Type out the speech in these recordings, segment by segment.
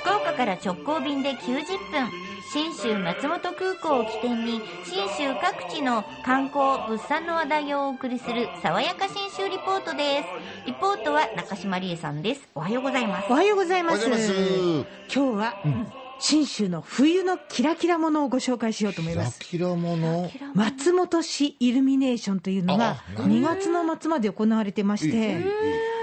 福岡から直行便で90分信州松本空港を起点に信州各地の観光物産の話題をお送りする爽やか信州リポートです。リポートは中島理恵さんです。おはようございます。おはようございます。今日は、うん。信州の冬のキラキラものをご紹介しようと思います。ラキラもの。松本市イルミネーションというのがあ2月の末まで行われてまして、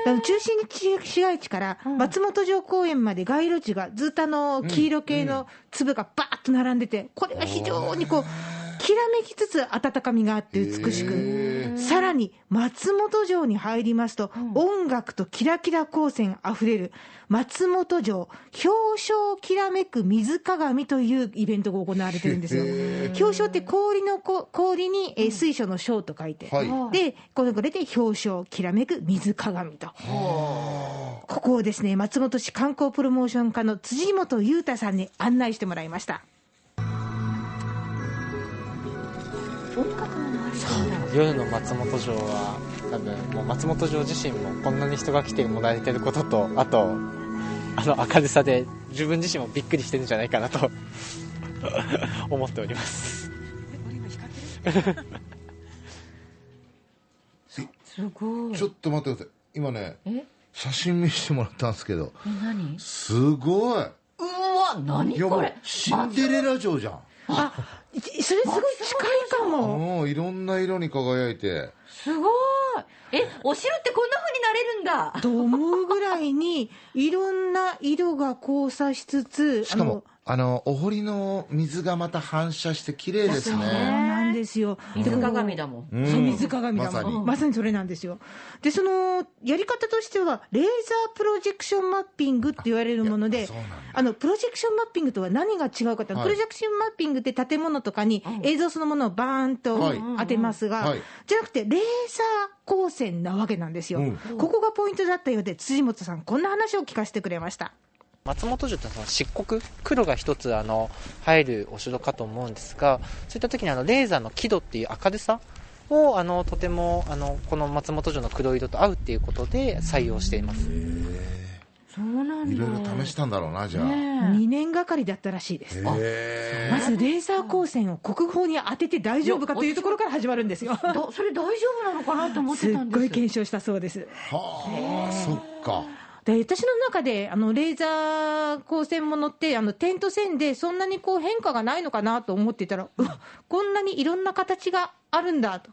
あの中心地市街地から松本城公園まで街路樹がずっとあの黄色系の粒がバーッと並んでて、これが非常にこう、きらめきつつ温かみがあって美しく、さらに松本城に入りますと、音楽とキラキラ光線あふれる松本城表彰きらめく水鏡というイベントが行われてるんですよ。表彰って氷のこ氷に、えー水晶の章と書いて、はい。でこれこれで表彰きらめく水鏡と。ここをですね松本市観光プロモーション課の辻本裕太さんに案内してもらいました。夜の松本城は多分もう松本城自身もこんなに人が来てもらえてることとあとあの明るさで自分自身もびっくりしてるんじゃないかなと 思っております。すごいちょっと待ってください。今ねえ？写真見せてもらったんですけどえ何？すごい。うわ何これ？シンデレラ城じゃん。あいそれすごい近いかも。もういろんな色に輝いて。すごい。えお城ってこんな風になれるんだ。と思うぐらいにいろんな色が交差しつつしかもあのお堀の水がまた反射して綺麗ですそうね。なんですよ。水鏡だもん。水鏡だもん。まさに。まさにそれなんですよ。でそのやり方としてはレーザープロジェクションマッピングって言われるものであのプロジェクションマッピングとは何が違うかって、はい。プロジェクションマッピングって建物とかに映像そのものをバーンとはい。当てますが、はい。じゃなくてレーザー光線なわけなんですよ、うん。ここがポイントだったようで辻本さんこんな話を聞かせてくれました松本城ってその漆黒黒が一つあの入るお城かと思うんですがそういった時にあのレーザーの輝度っていう明るさをあのとてもあのこの松本城の黒色と合うっていうことで採用しています。そうなんだいろいろ試したんだろうなじゃあ。2年がかりだったらしいです。へまずレーザー光線を国宝に当てて大丈夫かというところから始まるんですよ。だそれ大丈夫なのかなって思っすってたんです。ごい検証したそうです。はあそっかで私の中であのレーザー光線ものってあの点と線でそんなにこう変化がないのかなと思ってたらうわこんなにいろんな形があるんだと。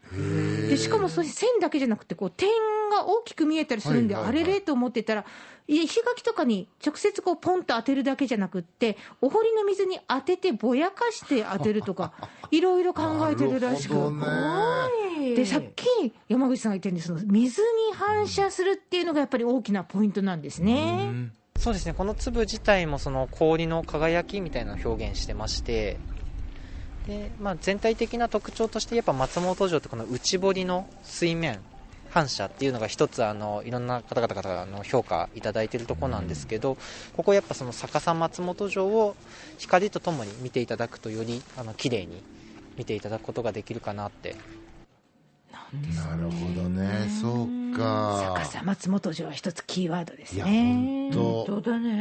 でしかもそ線だけじゃなくてこう点が大きく見えたりするんで、あれれと思ってたら石垣とかに直接こうポンと当てるだけじゃなくってお堀の水に当ててぼやかして当てるとか いろいろ考えてるらしく。でさっき山口さんが言ったようにその水に反射するっていうのがやっぱり大きなポイントなんですね。そうですねこの粒自体もその氷の輝きみたいなのを表現してましてで、まあ、全体的な特徴としてやっぱ松本城ってこの内堀の水面反射っていうのが一つあのいろんな方々からの評価いただいているところなんですけど、ここやっぱその逆さ松本城を光とともに見ていただくとよりあの綺麗に見ていただくことができるかなって。なるほどね。そうか逆さ松本城は一つキーワードですね。本当だねう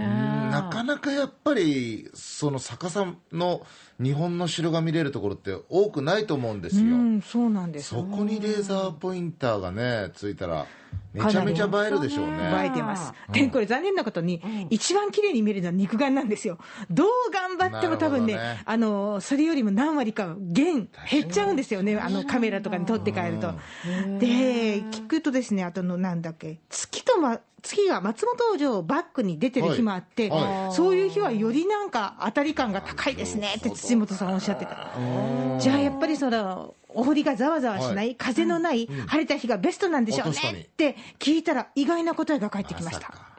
んなかなかやっぱりその逆さの日本の城が見れるところって多くないと思うんですよ、うん、そうなんです。そこにレーザーポインターがねついたらめちゃめちゃ映えるでしょう映ねえてます。で、これ残念なことに、一番綺麗に見えるのは肉眼なんですよ。どう頑張っても多分ね、ねあの、それよりも何割か減、減っちゃうんですよね。あの、カメラとかに撮って帰ると。で、聞くとですね、あとの、なんだっけ、月とま、月が松本城をバックに出てる日もあって、はい。はそういう日はよりなんか当たり感が高いですねって土本さんおっしゃってた。じゃあやっぱりその、お堀がざわざわしない、はい。風のない、晴れた日がベストなんでしょうねって聞いたら意外な答えが返ってきました。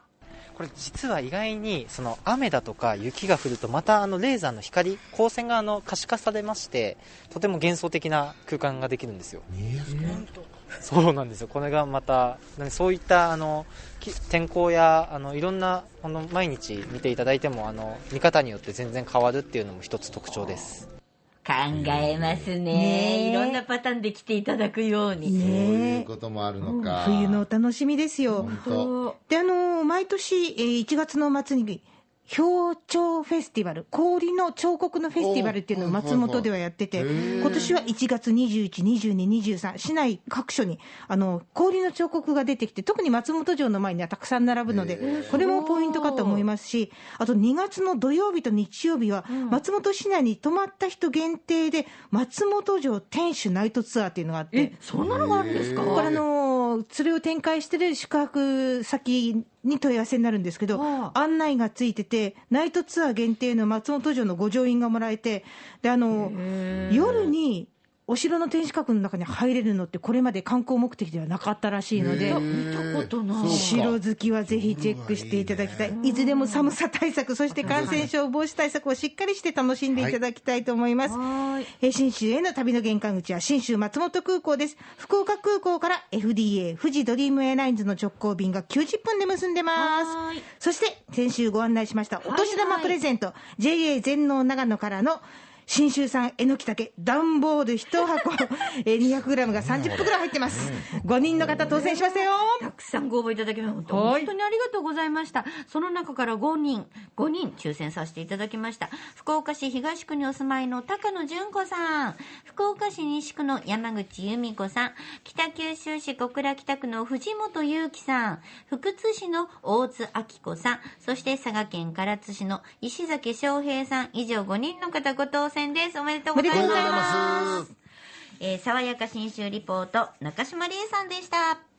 これ実は意外にその雨だとか雪が降るとまたあのレーザーの光光線があの可視化されましてとても幻想的な空間ができるんですよ。見えやすくなるそうなんですよ。これがまたそういったあのき天候やあのいろんなこの毎日見ていただいてもあの見方によって全然変わるっていうのも一つ特徴です。考えますね。ねえ。いろんなパターンで来ていただくように。そういうねこともあるのか、冬のお楽しみですよ。で、あの、毎年、えー1月の末に、氷彫フェスティバル、氷の彫刻のフェスティバルっていうのを松本ではやってて、今年は1月21、22、23、市内各所にあの氷の彫刻が出てきて、特に松本城の前にはたくさん並ぶので、これもポイントかと思いますし、あと2月の土曜日と日曜日は、松本市内に泊まった人限定で、松本城天守ナイトツアーっていうのがあってえ、、そん。なのがあるんですかこれあのーそれを展開してる宿泊先に問い合わせになるんですけど、あ案内がついてて、ナイトツアー限定の松本城の御乗員がもらえて、であの夜にお城の天守閣の中に入れるのって、これまで観光目的ではなかったらしいので。見たことない。城好きはぜひチェックしていただきたい、いずれも寒さ対策、そして感染症防止対策をしっかりして楽しんでいただきたいと思います。はい。えー信州への旅の玄関口は信州松本空港です。福岡空港から FDA 富士ドリームエアラインズの直行便が90分で結んでます。そして先週ご案内しましたお年玉プレゼント、JA 全農長野からの信州産えのきたけ段ボール1箱 えー 200g が30袋入ってます。5人の方当選しましたよ。たくさんご応募いただきまして、本当にありがとうございました。その中から5人、5人抽選させていただきました。福岡市東区にお住まいの高野純子さん、福岡市西区の山口由美子さん、北九州市小倉北区の藤本裕樹さん、福津市の大津明子さん、そして佐賀県唐津市の石崎翔平さん、以上5人の方ご当選です。おめでとうございま。ますえー爽やか新州リポート、中島理恵さんでした。